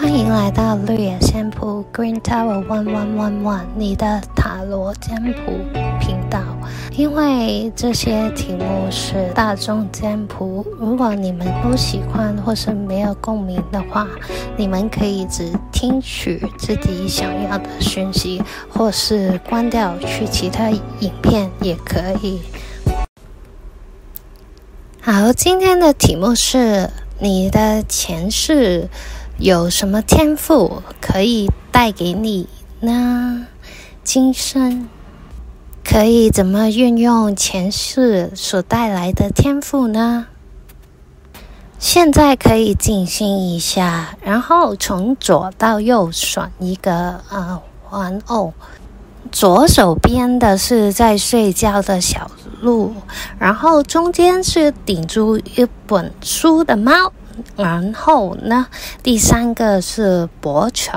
欢迎来到绿野仙谱 Green Tower One One One One，你的塔罗占卜频道。因为这些题目是大众占卜，如果你们不喜欢或是没有共鸣的话，你们可以只听取自己想要的讯息，或是关掉去其他影片也可以。好，今天的题目是你的前世有什么天赋可以带给你呢？今生可以怎么运用前世所带来的天赋呢？现在可以静心一下，然后从左到右选一个呃玩偶。左手边的是在睡觉的小鹿，然后中间是顶住一本书的猫，然后呢，第三个是博犬。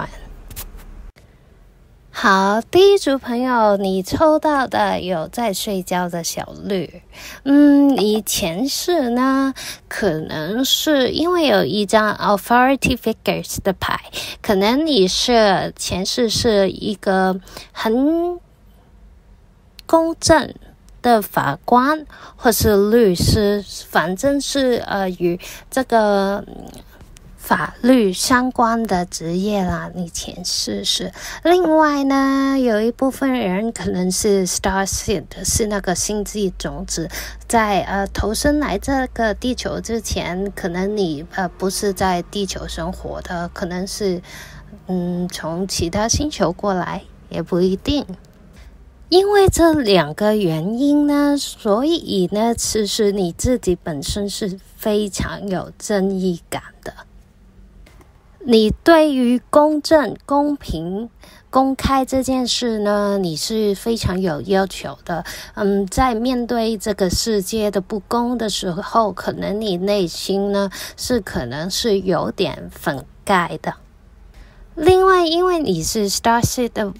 好，第一组朋友，你抽到的有在睡觉的小绿。嗯，你前世呢，可能是因为有一张 Authority Figures 的牌，可能你是前世是一个很公正的法官，或是律师，反正是呃与这个。法律相关的职业啦，你前世是。另外呢，有一部分人可能是 Star Seed，是那个星际种子，在呃投身来这个地球之前，可能你呃不是在地球生活的，可能是嗯从其他星球过来，也不一定。因为这两个原因呢，所以呢，其实你自己本身是非常有正义感的。你对于公正、公平、公开这件事呢，你是非常有要求的。嗯，在面对这个世界的不公的时候，可能你内心呢是可能是有点愤慨的。另外，因为你是 Starseed 的。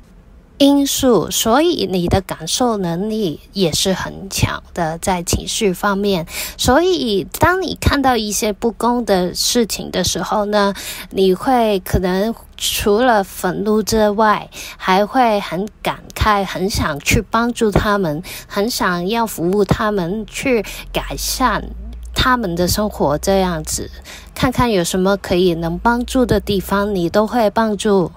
因素，所以你的感受能力也是很强的，在情绪方面。所以，当你看到一些不公的事情的时候呢，你会可能除了愤怒之外，还会很感慨，很想去帮助他们，很想要服务他们，去改善他们的生活。这样子，看看有什么可以能帮助的地方，你都会帮助。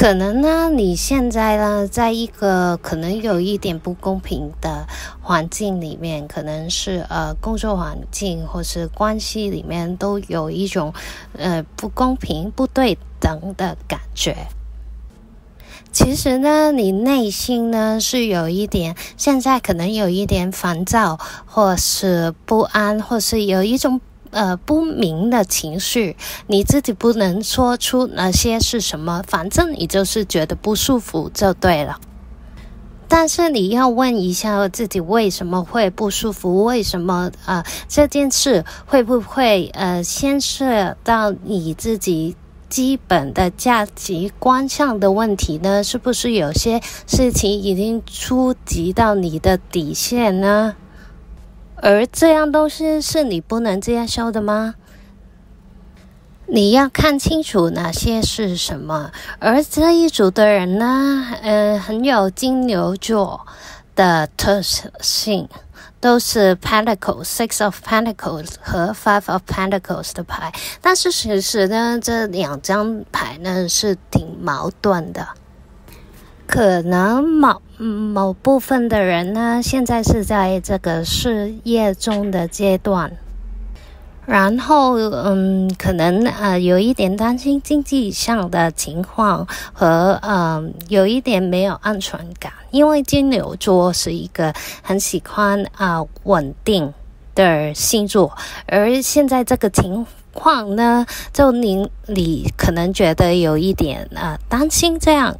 可能呢，你现在呢，在一个可能有一点不公平的环境里面，可能是呃工作环境或是关系里面，都有一种呃不公平、不对等的感觉。其实呢，你内心呢是有一点，现在可能有一点烦躁，或是不安，或是有一种。呃，不明的情绪，你自己不能说出那些是什么，反正你就是觉得不舒服就对了。但是你要问一下自己为什么会不舒服？为什么呃这件事会不会呃牵涉到你自己基本的价值观上的问题呢？是不是有些事情已经触及到你的底线呢？而这样东西是你不能接受的吗？你要看清楚哪些是什么。而这一组的人呢，呃，很有金牛座的特性，都是 Pentacles、Six of Pentacles 和 Five of Pentacles 的牌。但是其实呢，这两张牌呢是挺矛盾的。可能某某部分的人呢，现在是在这个事业中的阶段，然后嗯，可能呃有一点担心经济上的情况和嗯有一点没有安全感，因为金牛座是一个很喜欢啊稳定的星座，而现在这个情况呢，就您你可能觉得有一点啊担心这样。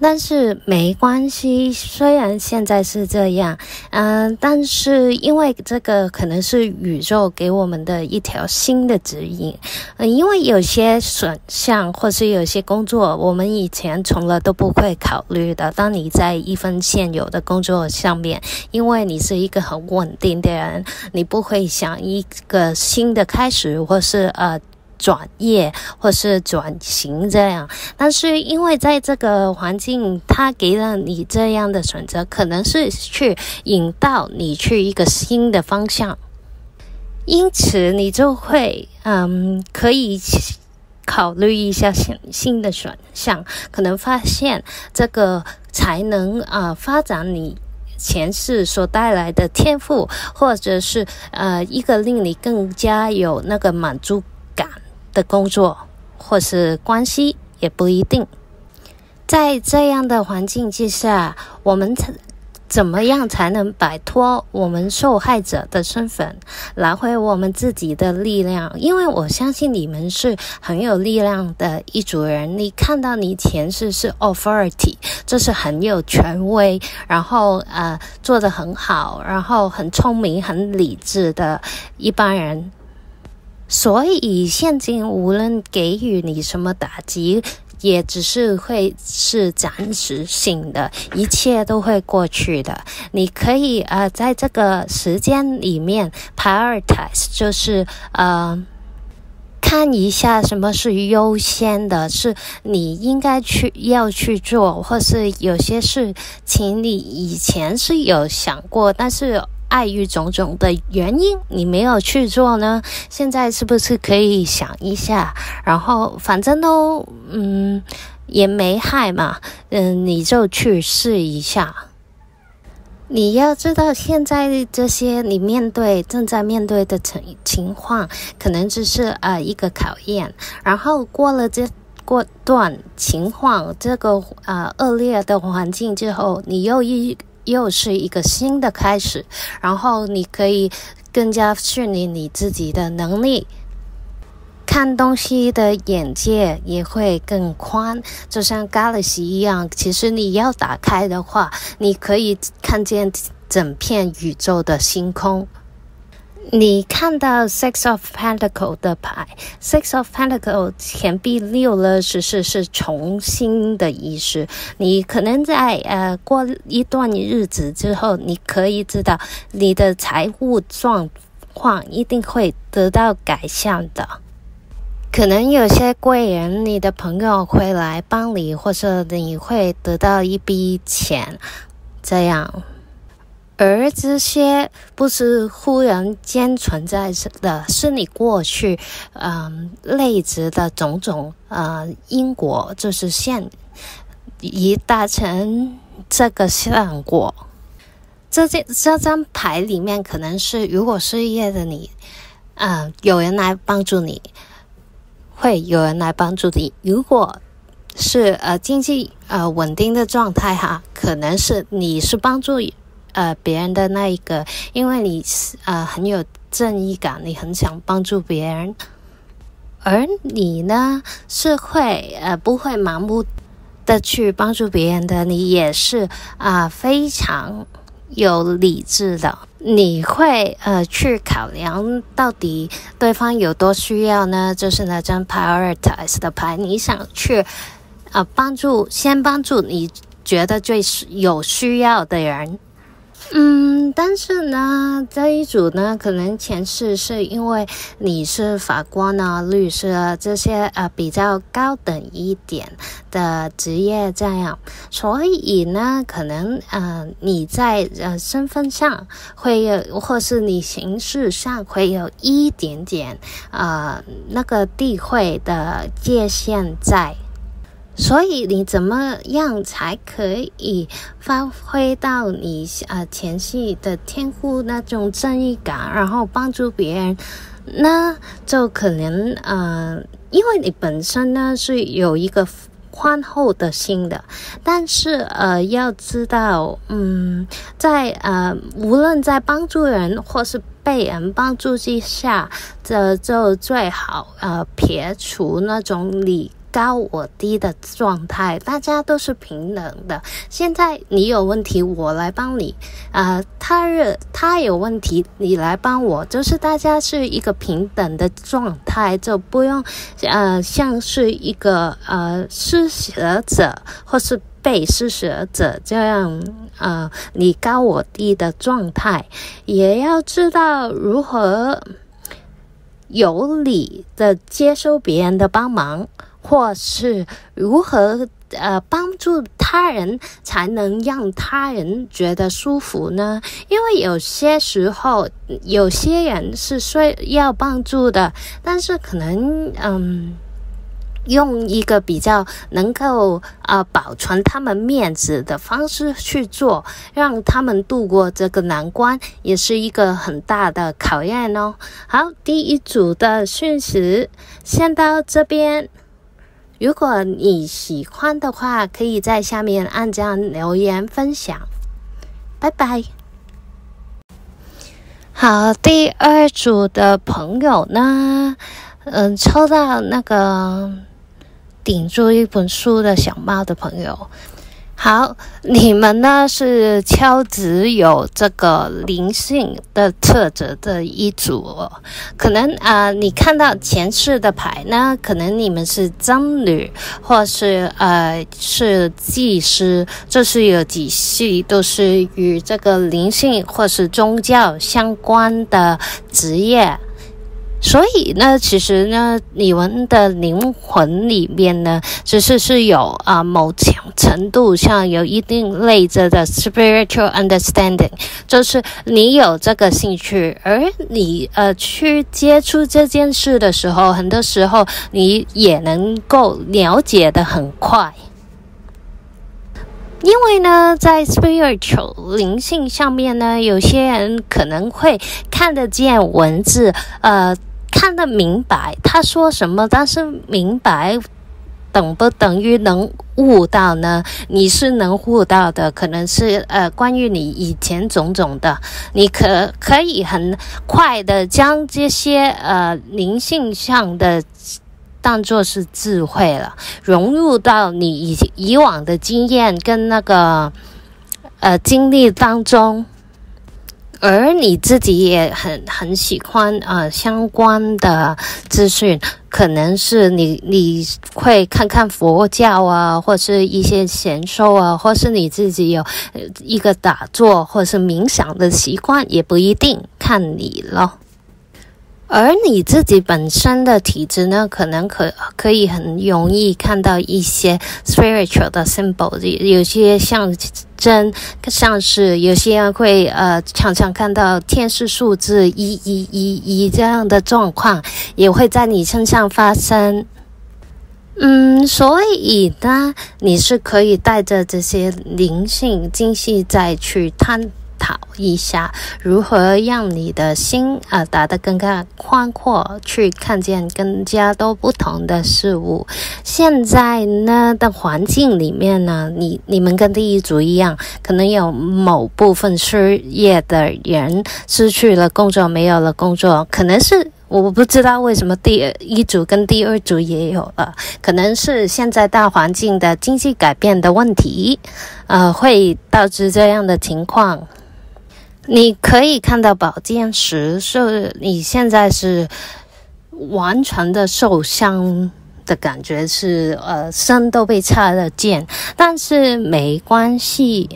但是没关系，虽然现在是这样，嗯、但是因为这个可能是宇宙给我们的一条新的指引，嗯、因为有些选项或是有些工作，我们以前从来都不会考虑的。当你在一份现有的工作上面，因为你是一个很稳定的人，你不会想一个新的开始，或是呃。转业或是转型这样。但是因为在这个环境，它给了你这样的选择，可能是去引导你去一个新的方向，因此你就会嗯可以。考虑一下新新的选项，可能发现这个才能啊、发展你前世所带来的天赋，或者是呃一个令你更加有那个满足感的工作，或是关系也不一定。在这样的环境之下，我们才。怎么样才能摆脱我们受害者的身份，拿回我们自己的力量？因为我相信你们是很有力量的一组人。你看到你前世是 authority，这是很有权威，然后呃做得很好，然后很聪明、很理智的一般人。所以现今无论给予你什么打击。也只是会是暂时性的，一切都会过去的。你可以呃，在这个时间里面 prioritize，就是呃，看一下什么是优先的，是你应该去要去做，或是有些事情你以前是有想过，但是。碍于种种的原因，你没有去做呢？现在是不是可以想一下？然后反正都嗯也没害嘛，嗯，你就去试一下。你要知道，现在这些你面对正在面对的情情况，可能只是呃一个考验。然后过了这过段情况，这个呃恶劣的环境之后，你又一。又是一个新的开始，然后你可以更加训练你自己的能力，看东西的眼界也会更宽，就像 Galaxy 一样。其实你要打开的话，你可以看见整片宇宙的星空。你看到 Six of Pentacle 的牌，Six of Pentacles 钱币六了，是是是重新的意思。你可能在呃过一段日子之后，你可以知道你的财务状况一定会得到改善的。可能有些贵人，你的朋友会来帮你，或者你会得到一笔钱，这样。而这些不是忽然间存在的，是你过去嗯累积的种种呃因果，就是现已达成这个效果。这这这张牌里面可能是，如果失业的你，嗯、有人来帮助你，会有人来帮助你。如果是呃经济呃稳定的状态哈，可能是你是帮助。呃，别人的那一个，因为你呃很有正义感，你很想帮助别人，而你呢是会呃不会盲目的去帮助别人的，你也是啊、非常有理智的，你会呃去考量到底对方有多需要呢？就是那张 prioritize 的牌，你想去啊、帮助，先帮助你觉得最有需要的人。嗯，但是呢，这一组呢，可能前世是因为你是法官啊、律师啊这些呃比较高等一点的职业这样，所以呢，可能呃你在呃身份上会有，或是你形式上会有一点点呃那个地位的界限在。所以你怎么样才可以发挥到你呃前世的天赋那种正义感，然后帮助别人？那就可能呃，因为你本身呢是有一个宽厚的心的，但是呃要知道，嗯，在呃无论在帮助人或是被人帮助之下，这就最好呃撇除那种你。高我低的状态，大家都是平等的。现在你有问题，我来帮你；呃，他日他有问题，你来帮我，就是大家是一个平等的状态，就不用呃像是一个呃施舍者或是被施舍者这样呃你高我低的状态，也要知道如何。有理的接受别人的帮忙，或是如何呃帮助他人才能让他人觉得舒服呢？因为有些时候有些人是需要帮助的，但是可能嗯。用一个比较能够、呃、保存他们面子的方式去做，让他们度过这个难关，也是一个很大的考验哦。好，第一组的讯息先到这边。如果你喜欢的话，可以在下面按赞留言分享。拜拜。好，第二组的朋友呢，嗯、抽到那个。顶住一本书的小猫的朋友，好，你们呢是超值有这个灵性的特质的一组哦。可能啊、你看到前世的牌呢，可能你们是僧侣，或是呃是祭师，这是有几系都是与这个灵性或是宗教相关的职业。所以呢，其实呢，你们的灵魂里面呢，其实是有啊、某种程度上有一定类着的 spiritual understanding，就是你有这个兴趣，而你呃去接触这件事的时候，很多时候你也能够了解得很快，因为呢，在 spiritual 灵性上面呢，有些人可能会看得见文字，呃。看得明白他说什么，但是明白等不等于能悟到呢？你是能悟到的，可能是呃关于你以前种种的，你可可以很快的将这些呃灵性上的当作是智慧了，融入到你以以往的经验跟那个呃经历当中。而你自己也很很喜欢啊相关的资讯，可能是你你会看看佛教啊，或是一些禅修啊，或是你自己有一个打坐或是冥想的习惯，也不一定，看你了。而你自己本身的体质呢，可能可可以很容易看到一些 spiritual 的 symbol，有些象征，像是有些人会呃常常看到天使数字一一一一这样的状况，也会在你身上发生。嗯，所以呢，你是可以带着这些灵性精细再去探。讨一下如何让你的心啊、打得更加宽阔，去看见更加多不同的事物。现在呢的环境里面呢，你你们跟第一组一样，可能有某部分失业的人失去了工作，没有了工作，可能是我不知道为什么第一组跟第二组也有了，可能是现在大环境的经济改变的问题，呃，会导致这样的情况。你可以看到宝剑十，是你现在是完全的受伤的感觉是，呃身都被插了剑，但是没关系，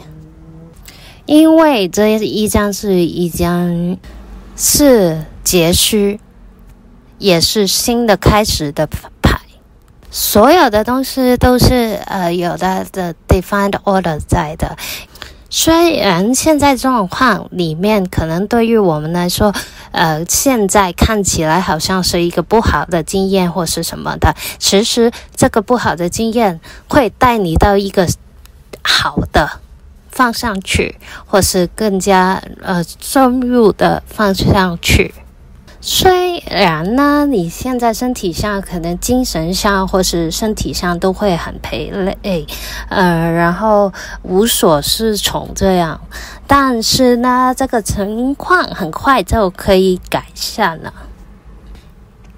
因为这一张是一张是结束，也是新的开始的牌，所有的东西都是呃有的的 defined order 在的。虽然现在状况里面可能对于我们来说，呃，现在看起来好像是一个不好的经验或是什么的，其实这个不好的经验会带你到一个好的放上去，或是更加呃深入的放上去。虽然呢，你现在身体上可能精神上或是身体上都会很疲累，呃，然后无所适从这样，但是呢，这个情况很快就可以改善了。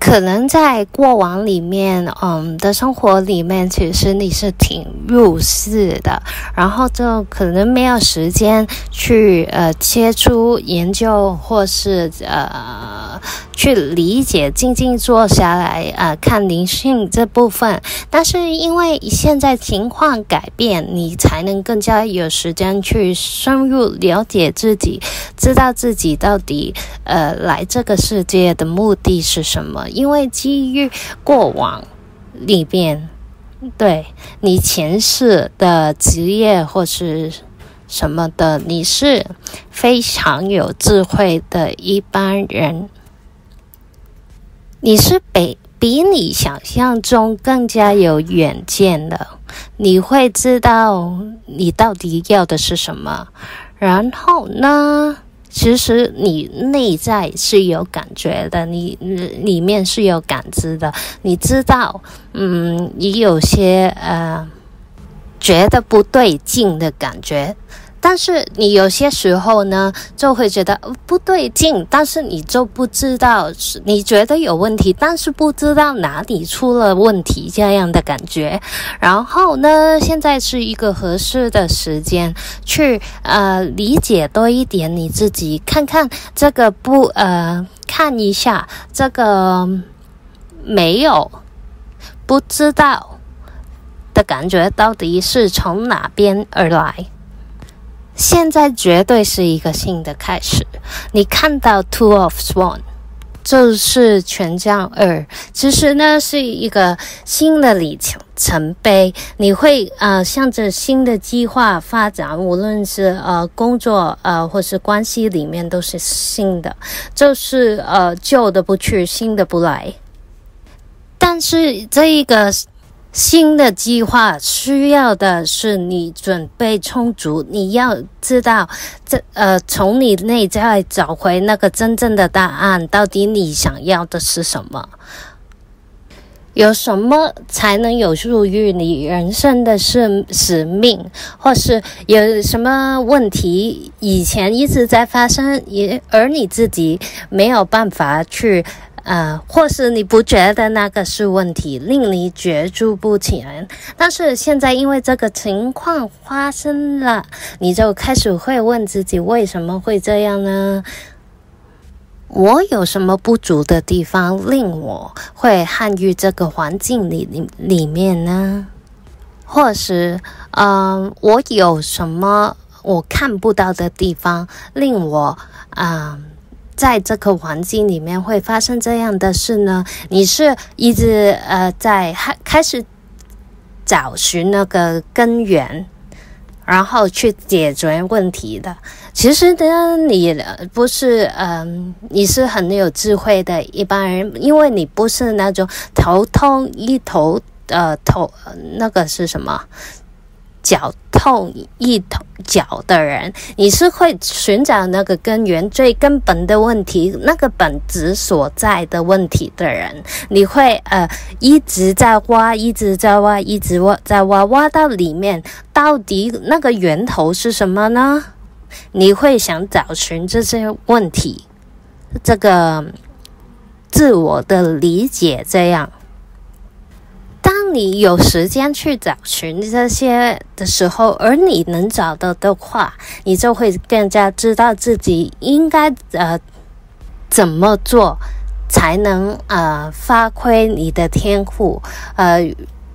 可能在过往里面，嗯的生活里面，其实你是挺入世的，然后就可能没有时间去呃接触研究或是呃去理解，静静坐下来呃看灵性这部分。但是因为现在情况改变，你才能更加有时间去深入了解自己知道自己到底呃来这个世界的目的是什么。因为基于过往里边，对你前世的职业或是什么的，你是非常有智慧的一般人，你是比比你想象中更加有远见的。你会知道你到底要的是什么，然后呢，其实你内在是有感觉的，你里面是有感知的，你知道，嗯，你有些呃觉得不对劲的感觉。但是你有些时候呢，就会觉得不对劲，但是你就不知道，你觉得有问题，但是不知道哪里出了问题这样的感觉。然后呢，现在是一个合适的时间去呃理解多一点你自己，看看这个不呃看一下这个没有不知道的感觉到底是从哪边而来。现在绝对是一个新的开始。你看到 Two of Swan，就是权杖二，其实呢是一个新的里程碑。你会呃向着新的计划发展，无论是呃工作呃或是关系里面都是新的，就是呃旧的不去，新的不来。但是这一个。新的计划需要的是你准备充足，你要知道这呃，从你内在找回那个真正的答案，到底你想要的是什么？有什么才能有属于你人生的使使命，或是有什么问题以前一直在发生，也而你自己没有办法去。呃，或是你不觉得那个是问题，令你觉住不起，但是现在因为这个情况发生了，你就开始会问自己为什么会这样呢？我有什么不足的地方，令我会陷于这个环境里里里面呢？或是，嗯、呃，我有什么我看不到的地方，令我，啊、在这个环境里面会发生这样的事呢？你是一直呃在开开始找寻那个根源，然后去解决问题的。其实呢，你不是嗯、你是很有智慧的一般人，因为你不是那种头痛医头呃头那个是什么？脚痛一头脚的人，你是会寻找那个根源、最根本的问题、那个本质所在的问题的人。你会呃一直在挖，一直在挖，一直挖，在挖，挖到里面，到底那个源头是什么呢？你会想找寻这些问题，这个自我的理解这样。你有时间去找寻这些的时候，而你能找到的话，你就会更加知道自己应该呃怎么做，才能呃发挥你的天赋，呃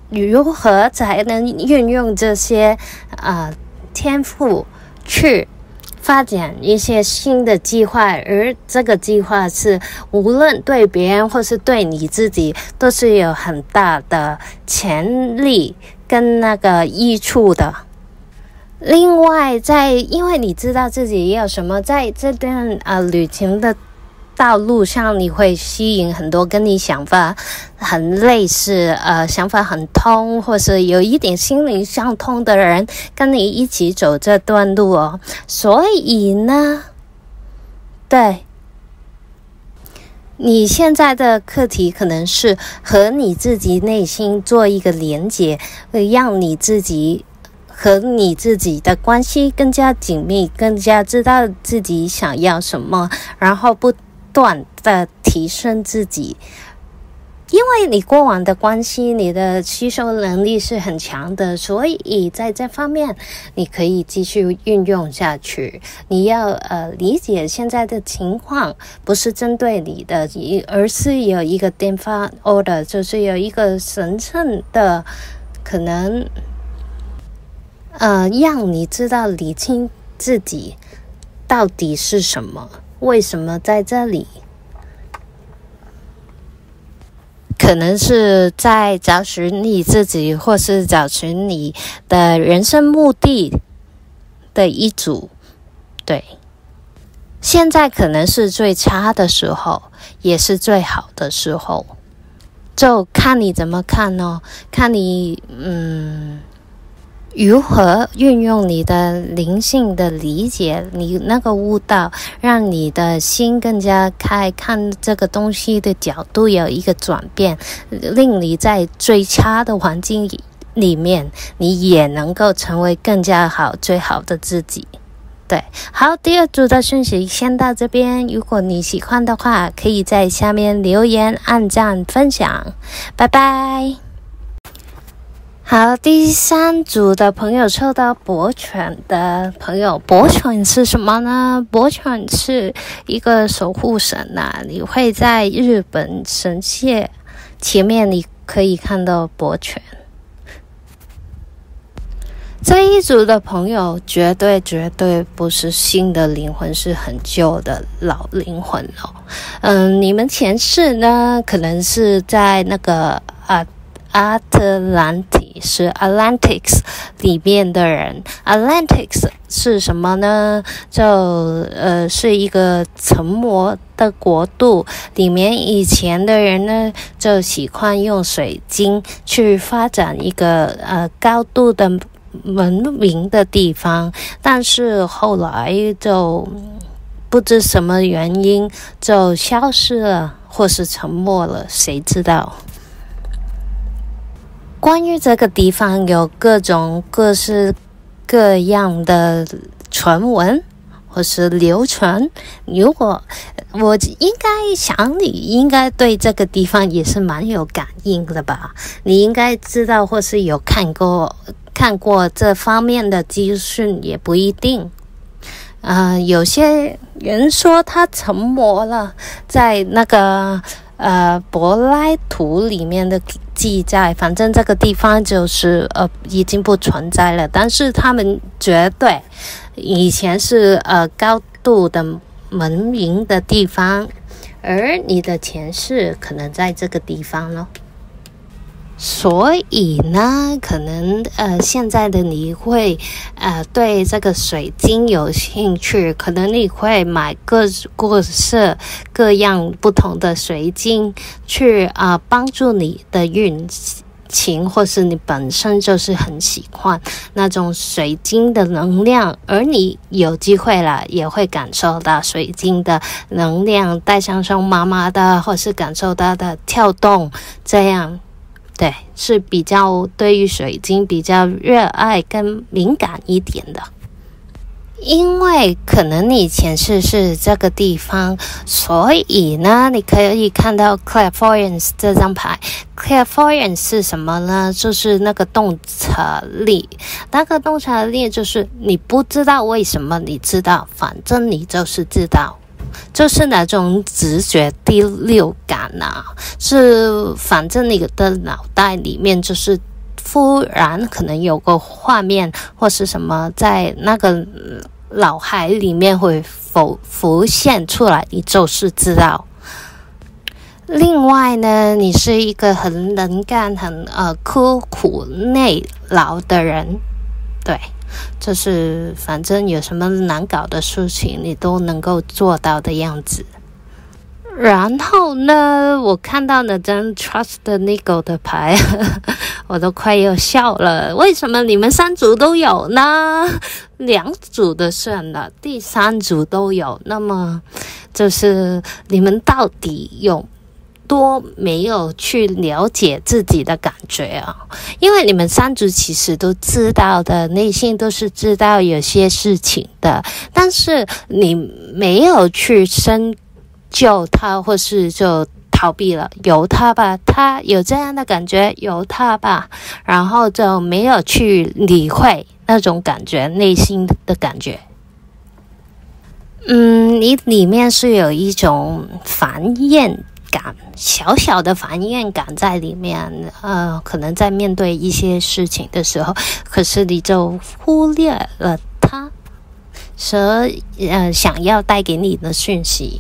如何才能运用这些呃天赋去。发展一些新的计划，而这个计划是无论对别人或是对你自己都是有很大的潜力跟那个益处的。另外，在因为你知道自己要什么，在这段呃旅行的。道路上你会吸引很多跟你想法很类似，呃，想法很通，或是有一点心灵相通的人跟你一起走这段路哦。所以呢，对，你现在的课题可能是和你自己内心做一个连接，会让你自己和你自己的关系更加紧密，更加知道自己想要什么，然后不。断的提升自己，因为你过往的关系，你的吸收能力是很强的，所以在这方面你可以继续运用下去。你要呃理解现在的情况，不是针对你的，而是有一个 divine order，就是有一个神圣的可能，呃，让你知道理清自己。到底是什么？为什么在这里？可能是在找寻你自己，或是找寻你的人生目的的一组。对，现在可能是最差的时候，也是最好的时候，就看你怎么看哦，看你嗯。如何运用你的灵性的理解，你那个悟道，让你的心更加开，看这个东西的角度有一个转变，令你在最差的环境里面，你也能够成为更加好、最好的自己。对，好，第二组的讯息先到这边。如果你喜欢的话，可以在下面留言、按赞、分享。拜拜。好，第三组的朋友抽到博犬的朋友，博犬是什么呢？博犬是一个守护神呐、你会在日本神社前面，你可以看到博犬。这一组的朋友绝对绝对不是新的灵魂，是很旧的老灵魂哦。嗯，你们前世呢，可能是在那个啊。阿特兰是 Atlantis 里面的人，Atlantis 是什么呢？就呃是一个沉没的国度，里面以前的人呢就喜欢用水晶去发展一个呃高度的文明的地方，但是后来就不知什么原因就消失了，或是沉没了，谁知道？关于这个地方，有各种各式各样的传闻或是流传。如果我应该想，你应该对这个地方也是蛮有感应的吧？你应该知道或是有看过看过这方面的资讯，也不一定。呃，有些人说他沉没了，在那个。呃，柏拉图里面的记载，反正这个地方就是呃已经不存在了。但是他们绝对以前是呃高度的文明的地方，而你的前世可能在这个地方咯。所以呢，可能呃，现在的你会呃对这个水晶有兴趣，可能你会买各各色各样不同的水晶去啊、帮助你的运情，或是你本身就是很喜欢那种水晶的能量，而你有机会了也会感受到水晶的能量，带上双麻麻的，或是感受到的跳动，这样。对，是比较对于水晶比较热爱跟敏感一点的，因为可能你前世是这个地方，所以呢，你可以看到 Clairvoyance 这张牌。Clairvoyance 是什么呢？就是那个洞察力，那个洞察力就是你不知道为什么你知道，反正你就是知道。就是那种直觉第六感、啊，是反正你的脑袋里面就是忽然可能有个画面或是什么在那个脑海里面会浮浮现出来，你就是知道。另外呢，你是一个很能干、很呃刻苦耐劳的人，对。就是反正有什么难搞的事情，你都能够做到的样子。然后呢，我看到那张 Trust the Ego 的牌，我都快要笑了。为什么你们三组都有呢？两组的算了，第三组都有。那么就是你们到底有？多没有去了解自己的感觉啊，因为你们三组其实都知道的，内心都是知道有些事情的，但是你没有去深究它，或是就逃避了，由他吧，他有这样的感觉，由他吧，然后就没有去理会那种感觉，内心的感觉。嗯，你里面是有一种烦厌。感小小的反应感在里面，呃，可能在面对一些事情的时候，可是你就忽略了它，所呃想要带给你的讯息。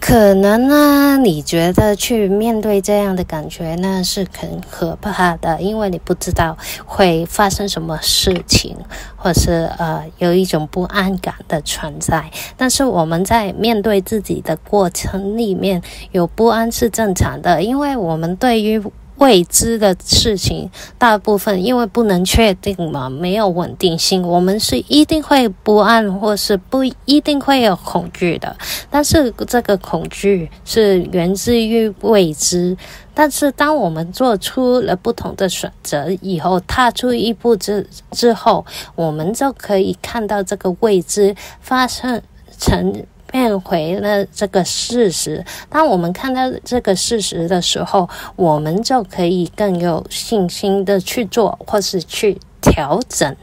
可能呢，你觉得去面对这样的感觉呢是很可怕的，因为你不知道会发生什么事情，或是呃有一种不安感的存在。但是我们在面对自己的过程里面有不安是正常的，因为我们对于未知的事情，大部分因为不能确定嘛，没有稳定性，我们是一定会不安，或是不一定会有恐惧的。但是这个恐惧是源自于未知。但是当我们做出了不同的选择以后，踏出一步之之后，我们就可以看到这个未知发生成。变回了这个事实。当我们看到这个事实的时候，我们就可以更有信心的去做，或是去调整。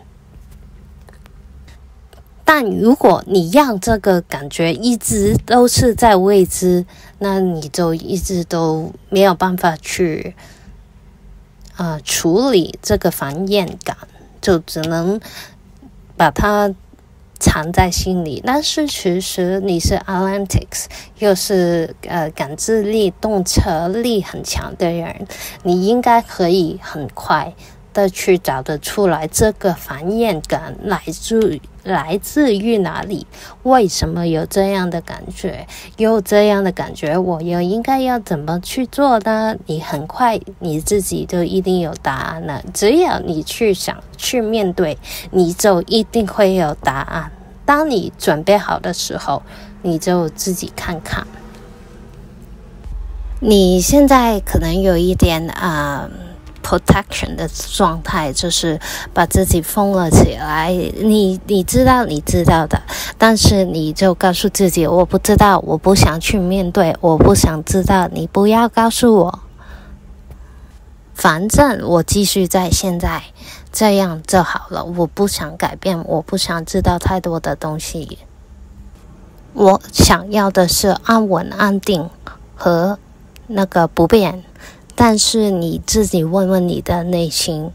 但如果你让这个感觉一直都是在未知，那你就一直都没有办法去啊、处理这个繁衍感，就只能把它。藏在心里，但是其实你是 Atlantics，又是呃感知力、洞察力很强的人，你应该可以很快的去找得出来这个繁衍感来自来自于哪里？为什么有这样的感觉？有这样的感觉，我又应该要怎么去做呢？你很快你自己就一定有答案了。只要你去想去面对，你就一定会有答案。当你准备好的时候，你就自己看看。你现在可能有一点啊、protection 的状态，就是把自己封了起来。你你知道你知道的，但是你就告诉自己，我不知道，我不想去面对，我不想知道。你不要告诉我，反正我继续在现在。这样就好了。我不想改变，我不想知道太多的东西。我想要的是安稳、安定和那个不变。但是你自己问问你的内心，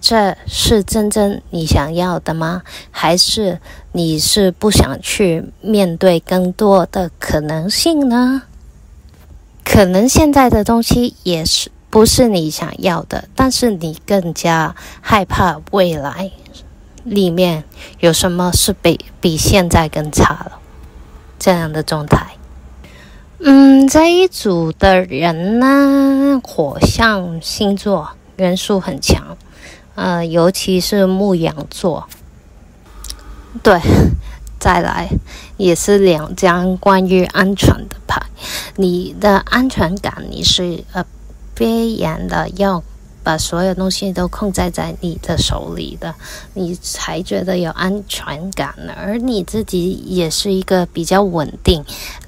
这是真正你想要的吗？还是你是不想去面对更多的可能性呢？可能现在的东西也是。不是你想要的，但是你更加害怕未来里面有什么是比比现在更差了这样的状态。嗯，这一组的人呢，火象星座元素很强，呃，尤其是牧羊座。对，再来也是两张关于安全的牌，你的安全感你是呃。必然的要把所有东西都控制在你的手里的，你才觉得有安全感。而你自己也是一个比较稳定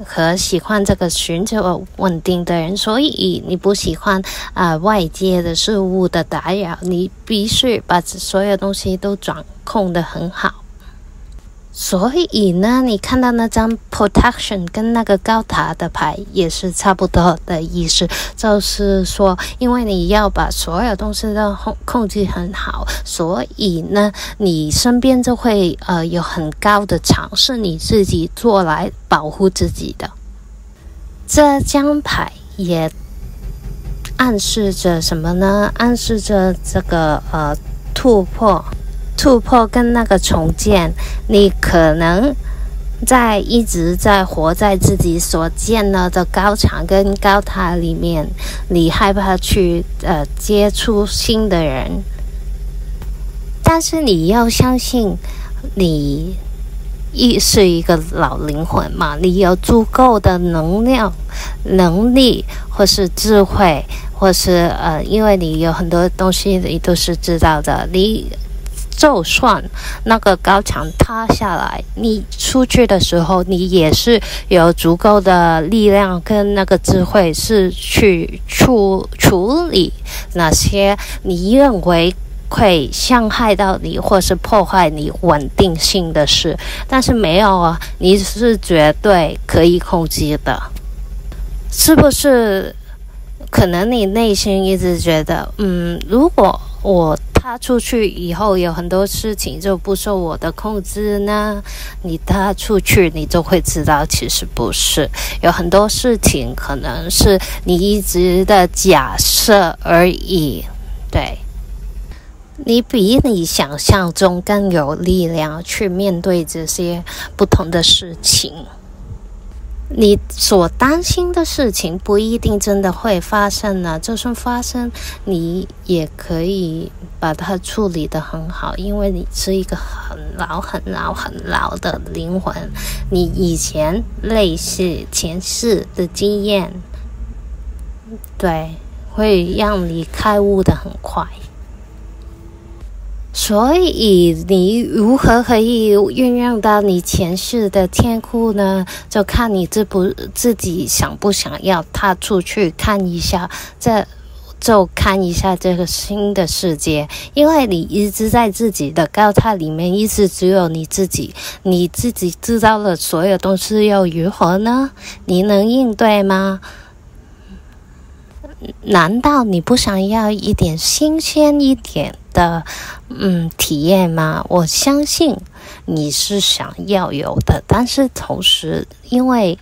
和喜欢这个寻求稳定的人，所以你不喜欢啊、外界的事物的打扰，你必须把所有东西都掌控的很好。所以呢，你看到那张 protection 跟那个高塔的牌也是差不多的意思，就是说，因为你要把所有东西都控控制很好，所以呢，你身边就会呃有很高的场是你自己做来保护自己的。这张牌也暗示着什么呢？暗示着这个呃突破。突破跟那个重建，你可能在一直在活在自己所建了的高墙跟高塔里面，你害怕去呃接触新的人，但是你要相信，你一是一个老灵魂嘛，你有足够的能量、能力或是智慧，或是呃，因为你有很多东西你都是知道的，你。就算那个高墙塌下来，你出去的时候，你也是有足够的力量跟那个智慧，是去处处理那些你认为会伤害到你或是破坏你稳定性的事。但是没有啊，你是绝对可以控制的，是不是？可能你内心一直觉得，嗯，如果我。踏出去以后，有很多事情就不受我的控制呢。你踏出去，你就会知道，其实不是。有很多事情可能是你一直的假设而已。对，你比你想象中更有力量去面对这些不同的事情。你所担心的事情不一定真的会发生呢。就算发生，你也可以把它处理得很好，因为你是一个很老、很老、很老的灵魂。你以前类似前世的经验，对，会让你开悟的很快。所以，你如何可以运用到你前世的天赋呢？就看你自不自己想不想要踏出去看一下，这就看一下这个新的世界。因为你一直在自己的高塔里面，一直只有你自己，你自己知道了所有东西又如何呢？你能应对吗？难道你不想要一点新鲜一点的嗯体验吗？我相信你是想要有的，但是同时因为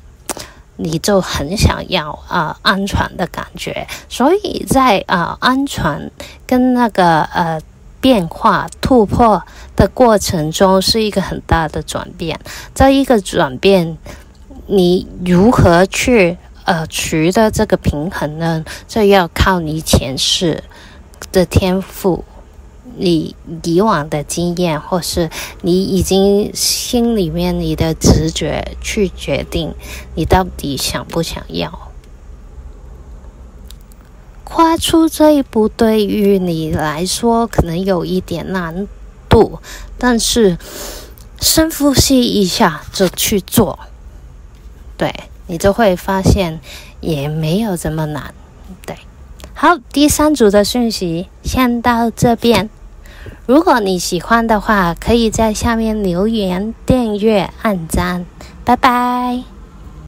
你就很想要啊、呃、安全的感觉，所以在啊、呃、安全跟那个呃变化突破的过程中是一个很大的转变。这一个转变，你如何去？呃，取得这个平衡呢，这要靠你前世的天赋，你以往的经验，或是你已经心里面你的直觉去决定，你到底想不想要。跨出这一步对于你来说可能有一点难度，但是深呼吸一下就去做，对。你就会发现也没有这么难，对。好，第三组的讯息先到这边。如果你喜欢的话，可以在下面留言、订阅、按赞。拜拜。